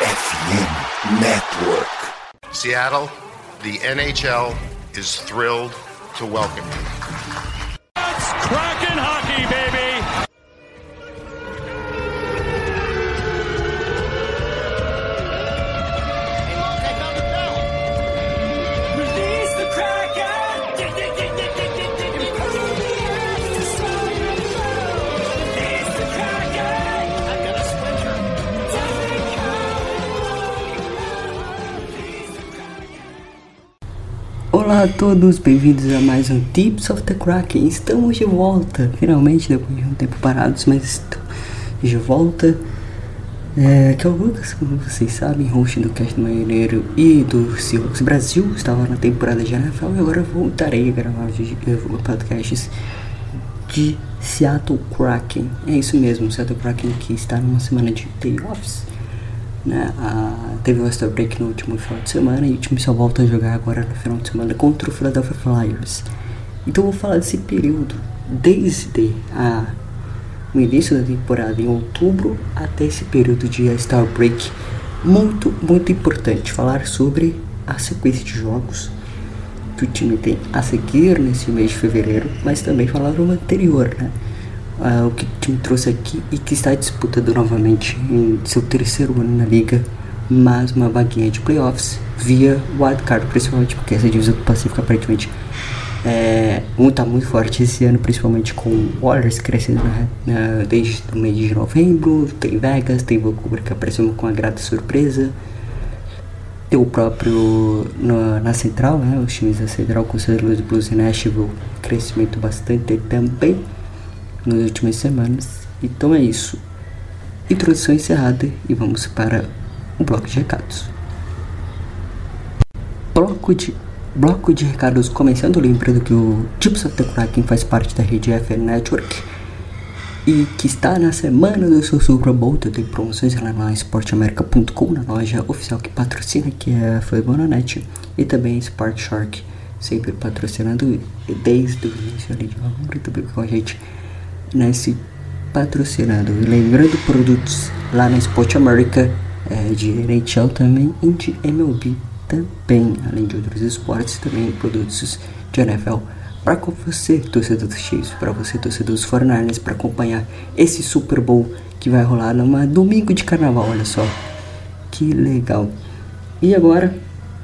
FM Network. Seattle, the NHL is thrilled to welcome you. Olá a todos, bem-vindos a mais um Tips of the Kraken. Estamos de volta, finalmente, depois de um tempo parados, mas estamos de volta. É, que é o Lucas, como vocês sabem, host do Cast do Maneiro e do Seahawks Brasil. Estava na temporada de NFL e agora voltarei a gravar os podcasts de Seattle Kraken. É isso mesmo, Seattle Kraken que está numa semana de playoffs. Né? A- teve o All-Star Break no último final de semana e o time só volta a jogar agora no final de semana contra o Philadelphia Flyers. Então vou falar desse período desde a, o início da temporada em outubro até esse período de All-Star Break. Muito, muito importante falar sobre a sequência de jogos que o time tem a seguir nesse mês de fevereiro, mas também falar o anterior, né? Ah, o que time trouxe aqui e que está disputando novamente em seu terceiro ano na liga, mais uma vaguinha de playoffs via wildcard, principalmente porque essa divisão do Pacífico aparentemente é, um tá muito forte esse ano, principalmente com Warriors crescendo né, na- desde o mês de novembro, tem Vegas, tem Vancouver que apareceu com uma grata surpresa, tem o próprio na, na central, né, os times da central com. Louis Blues e Nashville, crescimento bastante também nas últimas semanas. Então é isso. Introdução encerrada e vamos para o bloco de recados. Bloco de, bloco de recados começando, lembrando que o of the Kraken faz parte da rede FN Network e que está na semana do seu Super Bowl. Então tem promoções lá na esporteamerica.com, na loja oficial que patrocina, que é a Flabonanet, e também Sport Shark, sempre patrocinando desde o início ali de também com a gente nesse patrocinando. E lembrando produtos lá na Sport America, é, de NHL também e de MLB também, além de outros esportes, também produtos de NFL para você, torcedor dos Chiefs, para você, torcedor dos 49ers, para acompanhar esse Super Bowl que vai rolar numa domingo de carnaval, olha só. Que legal. E agora,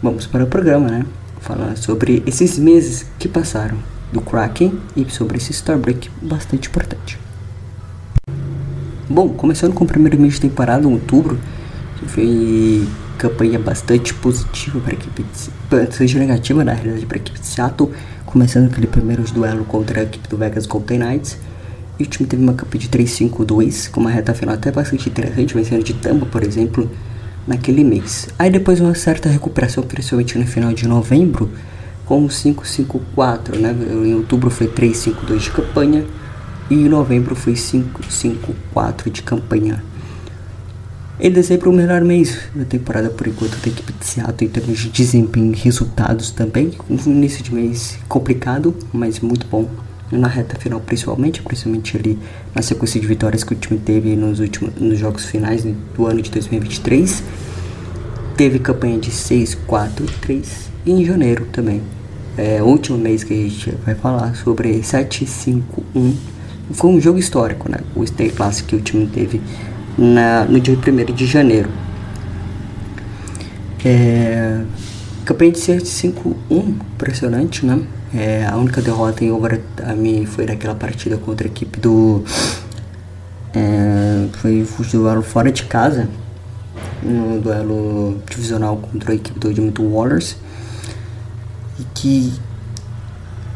vamos para o programa, né? Falar sobre esses meses que passaram do Kraken e sobre esse Star Break bastante importante. Bom, começando com o primeiro mês de temporada, outubro, que foi campanha bastante positiva para a equipe, de, bastante negativa na realidade para a equipe de Seattle, começando aquele primeiro duelo contra a equipe do Vegas Golden Knights. E o time teve uma campanha de 3-5-2, com uma reta final até bastante interessante, vencendo de Tampa, por exemplo, naquele mês. Aí depois uma certa recuperação, principalmente no final de novembro, com o 5-5-4, né? Em outubro foi 3-5-2 de campanha e em novembro foi 5-5-4 de campanha. Em dezembro, o melhor mês da temporada por enquanto da equipe de Seattle em termos de desempenho e resultados também. Um início de mês complicado, mas muito bom. Na reta final, principalmente, principalmente ali na sequência de vitórias que o time teve nos últimos nos jogos finais do ano de 2023. Teve campanha de 6, 4, 3 e em janeiro também. É último mês que a gente vai falar sobre 7, 5, 1. Foi um jogo histórico, né? O State Classic que o time teve na, no dia 1 de janeiro. É, campanha de 7-5-1, impressionante, né? É, a única derrota em overtime foi naquela partida contra a equipe do. É, foi duelo fora de casa, no duelo divisional contra a equipe do Edmonton Warriors. E que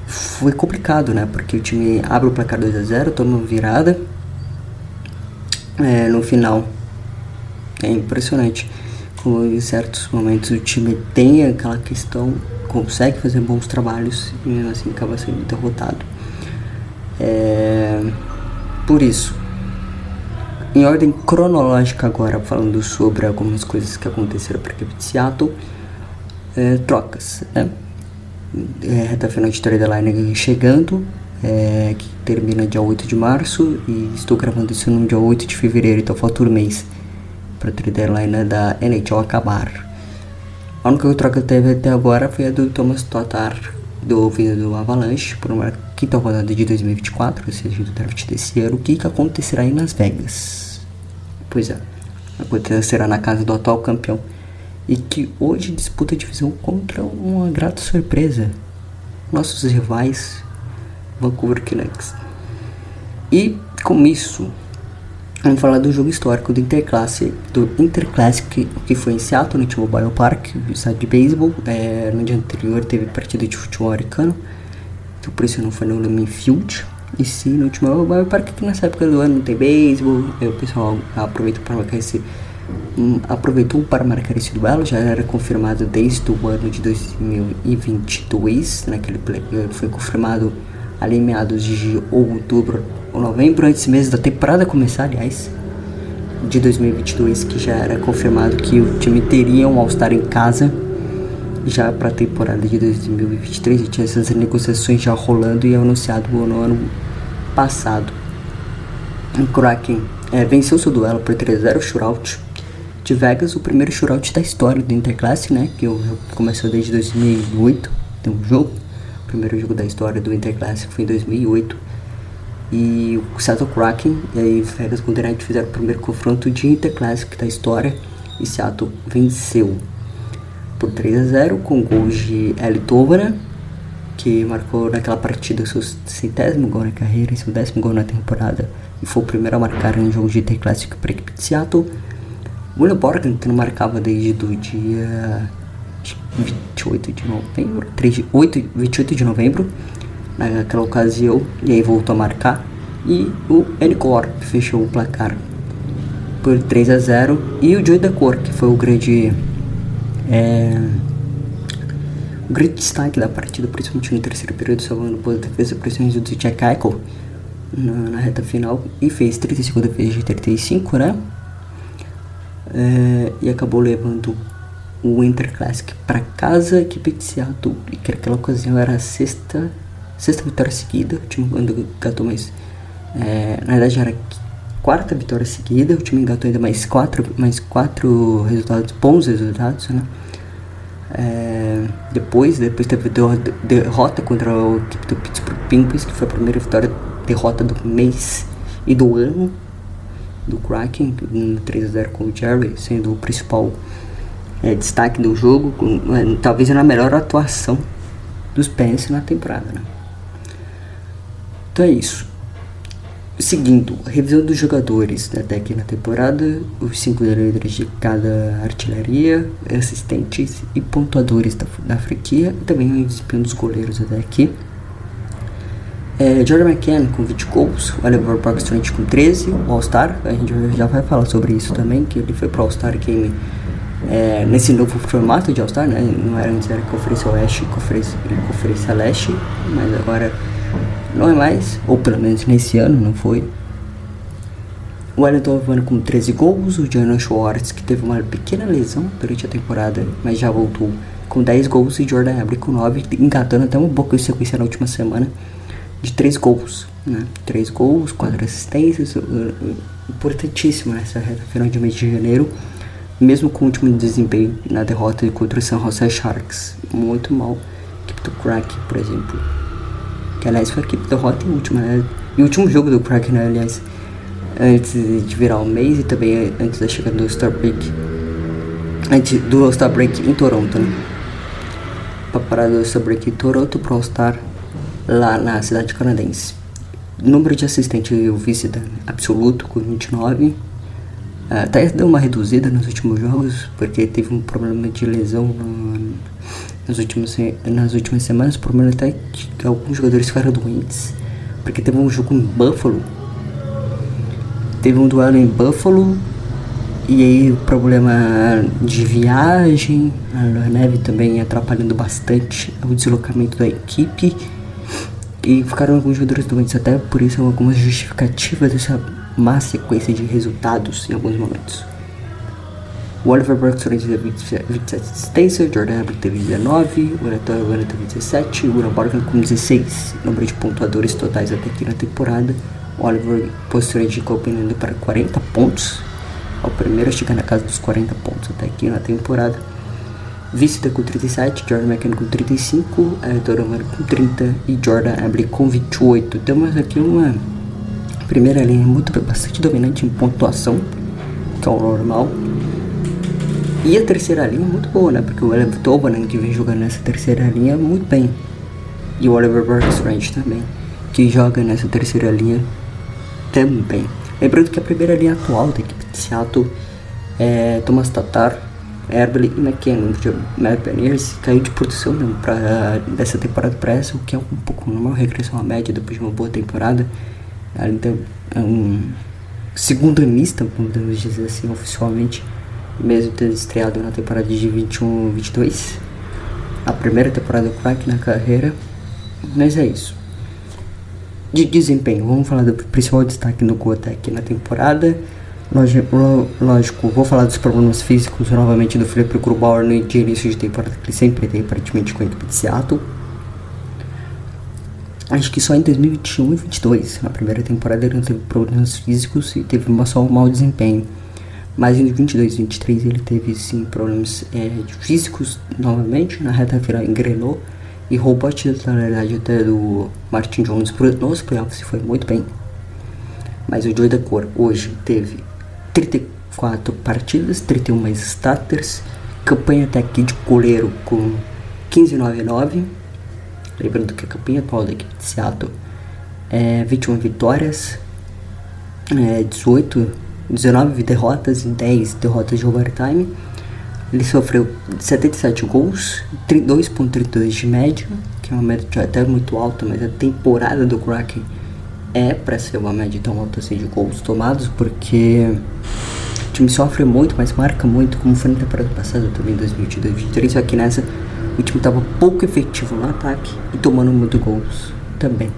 foi complicado, né? Porque o time abre o placar 2 a 0 toma uma virada. É, no final é impressionante como em certos momentos o time tem aquela questão, consegue fazer bons trabalhos e mesmo assim acaba sendo derrotado. É, por isso, em ordem cronológica agora, falando sobre algumas coisas que aconteceram para a equipe de Seattle, é, trocas, né? É, reta final de trade line chegando, é, que termina dia 8 de março e estou gravando isso no dia 8 de fevereiro, então falta um mês para a deadline da NHL acabar. A única troca que teve até agora foi a do Thomas Tatar, do vindo do Avalanche, por uma quinta rodada de 2024, ou seja, do draft desse ano. O que, que acontecerá em Las Vegas? Pois é, acontecerá na casa do atual campeão e que hoje disputa a divisão contra uma grata surpresa, nossos rivais Vancouver Canucks. E com isso, vamos falar do jogo histórico do Interclasse, do Interclassic, que foi em Seattle, no T-Mobile Park, estádio de beisebol. É, no dia anterior teve partida de futebol americano, então por isso não foi no Lumen Field. E sim, no T-Mobile Park, que nessa época do ano não tem beisebol, o pessoal aproveita para marcar esse aproveitou para marcar esse duelo, já era confirmado desde o ano de 2022, naquele play, foi confirmado ali em meados de outubro ou novembro, antes mesmo da temporada começar, aliás, de 2022, que já era confirmado que o time teria um All-Star em casa já para a temporada de 2023 e tinha essas negociações já rolando e anunciado no ano passado. O Kraken é, venceu seu duelo por 3-0 shootout de Vegas, o primeiro shootout da história do Interclasse, né? Que começou desde 2008, tem um jogo. O primeiro jogo da história do Interclasse foi em 2008. E o Seattle Kraken e aí Vegas Golden Knights fizeram o primeiro confronto de Interclassic da história. E Seattle venceu por 3 a 0 com gols de Eli Tovara, que marcou naquela partida seu centésimo gol na carreira e seu décimo gol na temporada. E foi o primeiro a marcar em um jogo de Interclassic para a equipe de Seattle. William Borgen, que não marcava desde o dia 28 de novembro, 3, 8, 28 de novembro, naquela ocasião, e aí voltou a marcar. E o Enicor, que fechou o placar por 3 a 0 E o Joey Decor, que foi o grande. É, o grande destaque da partida, principalmente no terceiro período, salvando boas defesas, pressões do Jack Eichel na, na reta final. E fez 35 defesas de 35, né? É, e acabou levando o Winter Classic para casa, de Seattle, que naquela ocasião era a sexta, sexta vitória seguida, o time engatou mais, é, na verdade era a quarta vitória seguida, o time engatou ainda mais quatro, mais quatro resultados, bons resultados, né? É, depois, depois teve derrota contra a equipe do Pittsburgh Penguins, que foi a primeira vitória, derrota do mês e do ano, do Kraken, um 3 a 0 com o Jerry, sendo o principal é, destaque do jogo, com, é, talvez na melhor atuação dos Pens na temporada. Né? Então é isso. Seguindo, revisão dos jogadores né, até aqui na temporada, os cinco líderes de cada artilharia, assistentes e pontuadores da, da franquia, e também o desempenho dos goleiros até aqui. É, Jordan McCann com 20 gols, o Oliver Parkstone com 13, o All-Star, a gente já vai falar sobre isso também, que ele foi pro All-Star Game é, nesse novo formato de All-Star, né? Não era antes, era Conferência Oeste Conferência, Conferência Leste, mas agora não é mais, ou pelo menos nesse ano não foi. O Wellington Havana com 13 gols, o Jonathan Schwartz, que teve uma pequena lesão durante a temporada, mas já voltou com 10 gols, e Jordan Abre com 9, engatando até um pouco de sequência na última semana de três gols, né? Três gols, quatro assistências, importantíssimo nessa reta final de mês de janeiro, mesmo com o último desempenho na derrota contra o San Jose Sharks, muito mal, equipe do Crack, por exemplo, que aliás foi a equipe derrota em última, né? E o último jogo do Crack, né? Aliás, antes de virar o mês e também antes da chegada do Star Break, antes do All-Star Break em Toronto, né? Pra parar do All-Star Break em Toronto pro All-Star lá na cidade canadense. Número de assistente eu vice absoluto com 29. Até deu uma reduzida nos últimos jogos, porque teve um problema de lesão no, nas, últimas, nas últimas semanas. O problema até que alguns jogadores ficaram doentes, porque teve um jogo em Buffalo. Teve um duelo em Buffalo e aí o problema de viagem, a neve também atrapalhando bastante o deslocamento da equipe. E ficaram alguns jogadores doentes, até por isso algumas justificativas dessa má sequência de resultados em alguns momentos. O Oliver Burks teve 27 assistências, Jordan Abbott teve 19, o Renato Havana teve 17 e o William Morgan com 16. Número de pontuadores totais até aqui na temporada. O Oliver posteriormente de para 40 pontos É o primeiro a chegar na casa dos 40 pontos até aqui na temporada. Vista com 37, Jordan McKinnon com 35, é, Donovan com 30 e Jordan Abbey com 28. Temos aqui uma primeira linha muito bastante dominante em pontuação, que é o normal. E a terceira linha muito boa, né? Porque o Oliver Tobanen que vem jogando nessa terceira linha muito bem. E o Oliver Burks também, que joga nessa terceira linha também. Lembrando que a primeira linha atual da equipe de Seattle é Thomas Tatar, Herbley e McKinnon. Matt Beniers caiu de produção mesmo pra, dessa temporada para essa, o que é um pouco normal, regressão à média depois de uma boa temporada. Ainda é um segundo anista, podemos dizer assim, oficialmente, mesmo tendo estreado na temporada de 21-22. A primeira temporada do na carreira. Mas é isso. De desempenho, vamos falar do principal destaque no Gotec na temporada. Lógico, vou falar dos problemas físicos novamente do Felipe Grubauer no início de temporada, que ele sempre tem aparentemente com a equipe de Seattle. Acho que só em 2021 e 2022, na primeira temporada, ele não teve problemas físicos e teve só um mau desempenho. Mas em 22 e 23 ele teve sim problemas é, físicos novamente, na reta final engrenou e roubou a titularidade até do Martin Jones nos playoffs e foi muito bem. Mas o Joey da Cor hoje teve 34 partidas, 31 mais starters, campanha até aqui de goleiro com 15,99. Lembrando que a campanha atual da equipe de Seattle é 21 vitórias, é 18, 19 derrotas e 10 derrotas de overtime. Ele sofreu 77 gols, 2.32 de média, que é uma média até muito alta, mas a temporada do Kraken é para ser uma média tão alta assim de gols tomados, porque o time sofre muito, mas marca muito, como foi na temporada passada também, 2022 2023, só que nessa o time estava pouco efetivo no ataque e tomando muito gols também.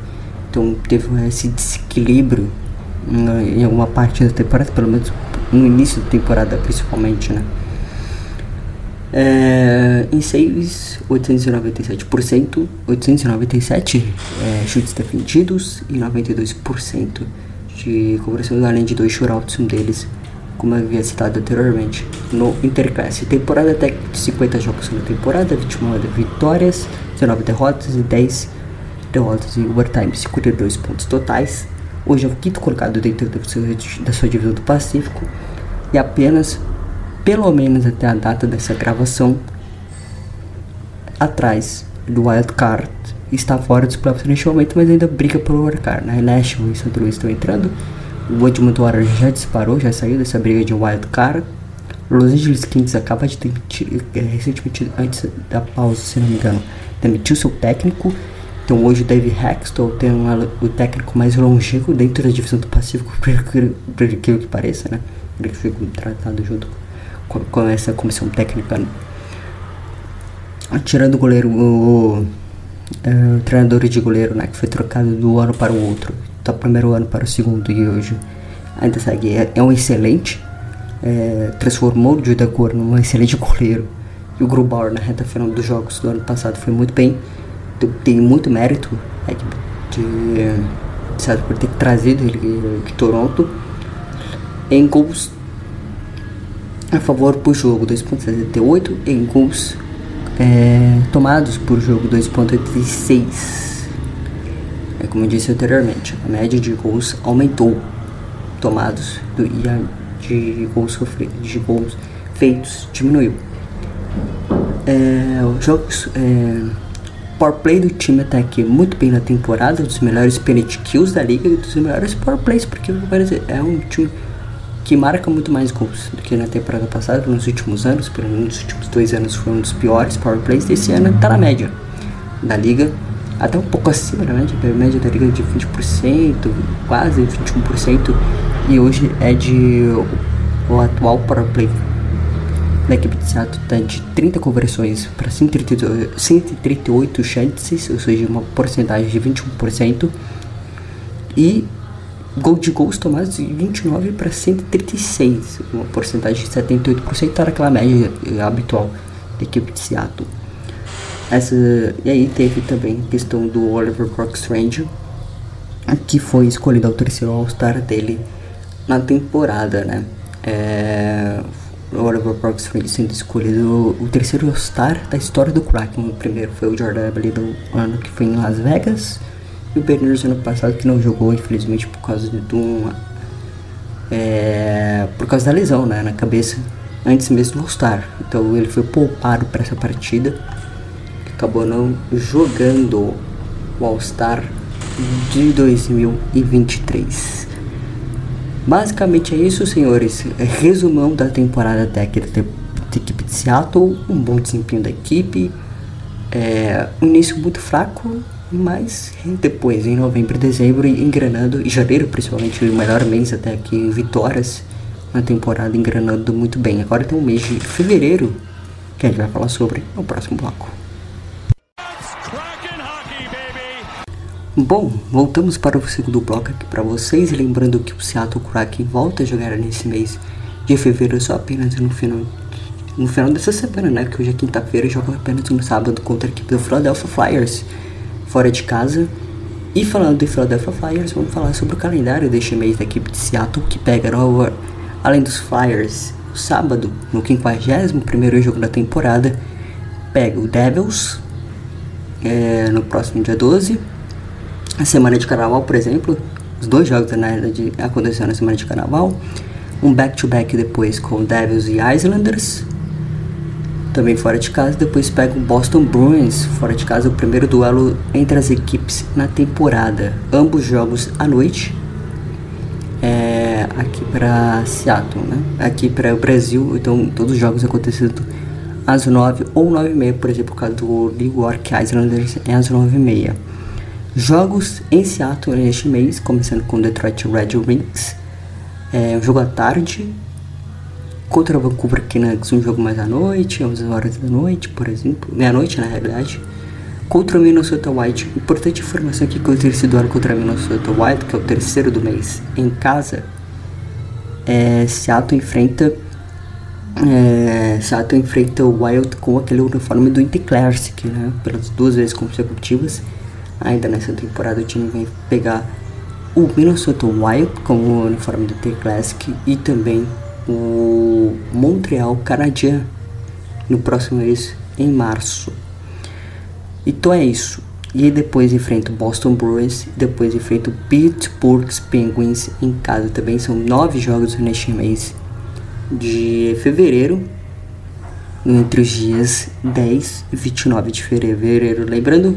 Então teve esse desequilíbrio em alguma parte da temporada, pelo menos no início da temporada principalmente, né? É, em saves, 897%, 897 é, chutes defendidos e 92% de conversão, além de dois shootouts, um deles, como eu havia citado anteriormente, no Interclass. Temporada até de 50 jogos na temporada, 21 vitórias, 19 derrotas e 10 derrotas em overtime, 52 pontos totais. Hoje é o quinto colocado dentro da sua divisão do Pacífico e apenas pelo menos até a data dessa gravação, atrás do Wild Card. Está fora dos playoffs neste momento, mas ainda briga pelo Wild Card. Né? Nashville e St. Louis estão entrando. O Edmonton Oilers já disparou, já saiu dessa briga de Wild Card. Los Angeles Kings acaba de demitir, é, recentemente, antes da pausa, se não me engano, demitiu seu técnico. Então hoje o Dave Hextall tem o técnico mais longevo dentro da divisão do Pacífico, por aquilo que pareça, né? Ele foi contratado junto com com essa comissão técnica. Tirando o goleiro, o, o, é, o, treinador de goleiro, né, que foi trocado do ano para o outro, do primeiro ano para o segundo e hoje ainda segue. É, é um excelente, é, transformou o Judagor num excelente goleiro. E o Grubauer na reta final dos jogos do ano passado foi muito bem. Tem muito mérito é, de, de, sabe, por ter trazido ele de Toronto. Em gols a favor por jogo 2.78 em gols é, tomados por jogo 2.86. É como eu disse anteriormente, a média de gols aumentou tomados do, e a de gols sofridos, de gols feitos diminuiu. É, os jogos é, power play do time até aqui muito bem na temporada, dos melhores penalty kills da liga e dos melhores power plays, porque é um time que marca muito mais gols do que na temporada passada, nos últimos anos, pelo menos nos últimos dois anos foi um dos piores power plays, desse ano está na média da liga, até um pouco acima da média, a média da liga de 20%, quase 21%, e hoje é de o atual power play da equipe de Seattle está de 30 conversões para 138, 138 chances, ou seja, uma porcentagem de 21%, e gol de gols tomados de 29 para 136, uma porcentagem de 78%, era aquela média habitual da equipe de Seattle. Essa, e aí teve também a questão do Oliver Strange, que foi escolhido ao terceiro All-Star dele na temporada, né? É, o Oliver Parks foi sendo escolhido o terceiro All-Star da história do Kraken. O primeiro foi o Jordan Eberle do ano que foi em Las Vegas. E o Berners ano passado que não jogou, infelizmente, por causa de um. É, por causa da lesão né, na cabeça antes mesmo do All-Star. Então ele foi poupado para essa partida. Acabou não jogando o All-Star de 2023. Basicamente é isso, senhores. É resumão da temporada técnica da equipe de Seattle. Um bom desempenho da equipe. É, um início muito fraco, mas depois, em novembro e dezembro, engranando, e janeiro principalmente, o melhor mês até aqui em vitórias na temporada, engranando muito bem. Agora tem um mês de fevereiro que a gente vai falar sobre no próximo bloco. Bom, voltamos para o segundo bloco aqui para vocês, lembrando que o Seattle Kraken volta a jogar nesse mês de fevereiro só apenas no final no final dessa semana, né? Que hoje é quinta-feira e joga apenas no sábado contra a equipe do Philadelphia Flyers fora de casa. E falando de Philadelphia Flyers, vamos falar sobre o calendário deste mês da equipe de Seattle, que pega nova, além dos Flyers, sábado, no 51 jogo da temporada, pega o Devils é, no próximo dia 12. A semana de carnaval, por exemplo, os dois jogos na verdade aconteceram na semana de carnaval. Um back-to-back -back depois com Devils e Islanders também fora de casa. Depois pega o Boston Bruins fora de casa, o primeiro duelo entre as equipes na temporada. Ambos jogos à noite. É, aqui para Seattle, né? Aqui para o Brasil, então todos os jogos acontecendo às 9 ou 9 e meia, por exemplo, o caso do New York Islanders é às 9 e meia. Jogos em Seattle neste mês, começando com Detroit Red Wings. É um jogo à tarde, contra Vancouver Canucks um jogo mais à noite, 11 horas da noite, por exemplo, meia-noite na realidade. Contra o Minnesota Wild, importante informação aqui que o terceiro duelo contra o Minnesota Wild, que é o terceiro do mês, em casa, é, Seattle enfrenta é, Seattle enfrenta o Wild com aquele uniforme do Inter Classic, né, pelas duas vezes consecutivas. Ainda nessa temporada o time vai pegar o Minnesota Wild com o uniforme do Inter Classic e também o Montreal Canadien no próximo mês, em março. Então é isso. E depois enfrenta o Boston Bruins, depois enfrenta o Pittsburgh Penguins em casa também. São nove jogos neste mês de fevereiro, entre os dias 10 e 29 de fevereiro. Lembrando,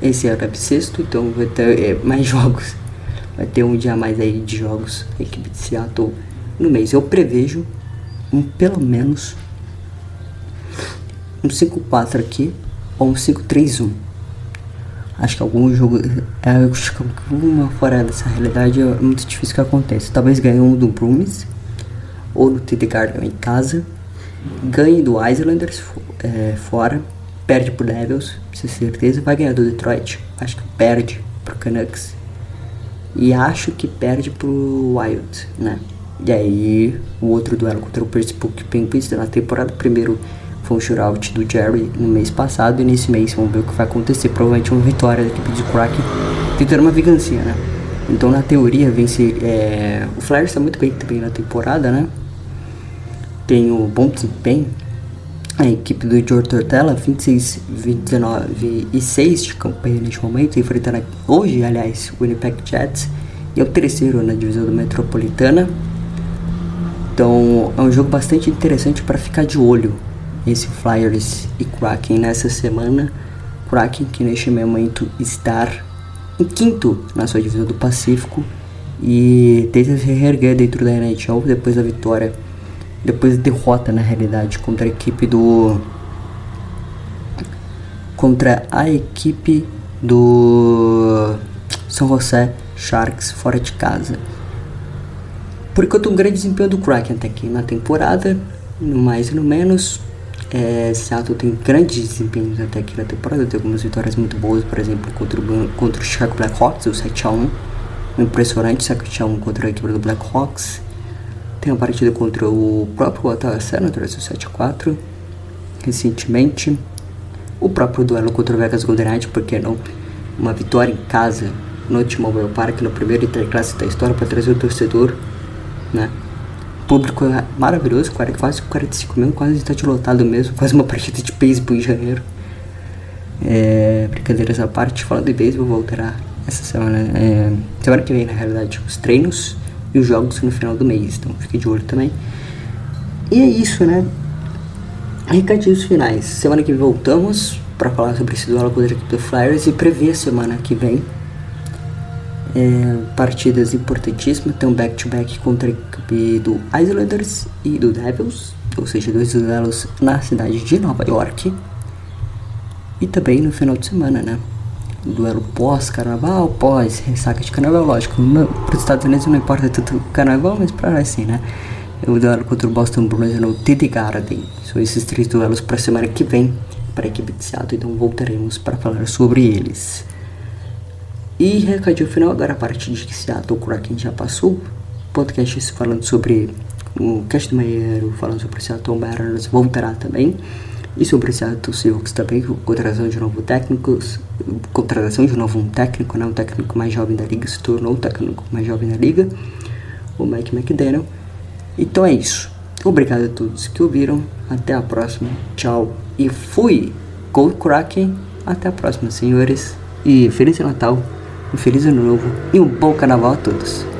esse é sexto, então vai ter é, mais jogos. Vai ter um dia a mais aí de jogos. A equipe de Seattle no mês. Eu prevejo um, pelo menos um 5-4 aqui ou um 5-3-1. Acho que algum jogo. É, acho que uma fora dessa realidade é muito difícil que aconteça. Talvez ganhe um do Bruins ou no TD Garden em casa. Ganhe do Islanders é, fora. Perde pro Devils, com certeza. Vai ganhar do Detroit. Acho que perde pro Canucks. E acho que perde pro Wild, né? E aí, o outro duelo contra o Pittsburgh Penguins na temporada primeiro foi um shootout do Jerry no mês passado e nesse mês vamos ver o que vai acontecer. Provavelmente uma vitória da equipe de Kraken tentando uma vingancinha, né? Então na teoria vence. É... O Flyers está muito bem também na temporada, né? Tem o bom desempenho. A equipe do George Tortella, 26, 29 e 6 de campanha neste momento, enfrentando hoje, aliás, o Winnipeg Jets. E é o terceiro na divisão Metropolitana. Então é um jogo bastante interessante para ficar de olho esse Flyers e Kraken nessa semana. Kraken que neste momento está em quinto na sua divisão do Pacífico e tenta se reerguer dentro da NHL depois da vitória, depois da derrota na realidade contra a equipe do contra a equipe do São José Sharks fora de casa. Por enquanto, um grande desempenho do Kraken até aqui na temporada, no mais e no menos. É, Seattle tem grandes desempenhos até aqui na temporada, tem algumas vitórias muito boas, por exemplo, contra o, contra o Chicago Blackhawks, o 7x1. Um impressionante 7x1 contra a equipe do Blackhawks. Tem uma partida contra o próprio Ottawa Senators, o 7x4, recentemente. O próprio duelo contra o Vegas Golden Knights, porque não? Uma vitória em casa no T-Mobile Park, no primeiro interclasse da história, para trazer o torcedor né? público é maravilhoso, quase 45 mil, quase está lotado mesmo, quase uma partida de beisebol em janeiro. É, brincadeiras à parte, falando de beisebol, voltará essa semana, é, semana que vem na realidade, os treinos e os jogos no final do mês, então fique de olho também. E é isso, né? Recadinhos finais. Semana que vem voltamos para falar sobre esse duelo contra a equipe do Flyers e prever a semana que vem. É, partidas importantíssimas, tem um back-to-back contra a equipe do Islanders e do Devils, ou seja, dois duelos na cidade de Nova York. E também no final de semana, né? Duelo pós-carnaval, pós-ressaca de carnaval, lógico. Para os Estados Unidos não importa tanto o carnaval, mas para nós sim, né? O duelo contra o Boston Bruins no TD Garden. São esses três duelos para semana que vem para a equipe de Seattle, então voltaremos para falar sobre eles. E recadinho final, agora a parte de Seattle, o Kraken já passou. Podcast falando sobre o Cast do Meieiro, falando sobre o Seattle Mariners, voltará também. E sobre o Seattle Seahawks também, contratação de novo técnicos, contratação de novo um técnico, né, um técnico mais jovem da liga, se tornou o técnico mais jovem da liga, o Mike McDaniel. Então é isso. Obrigado a todos que ouviram. Até a próxima. Tchau e fui. Go Kraken. Até a próxima, senhores. E Feliz Natal, um Feliz Ano Novo e um bom Carnaval a todos.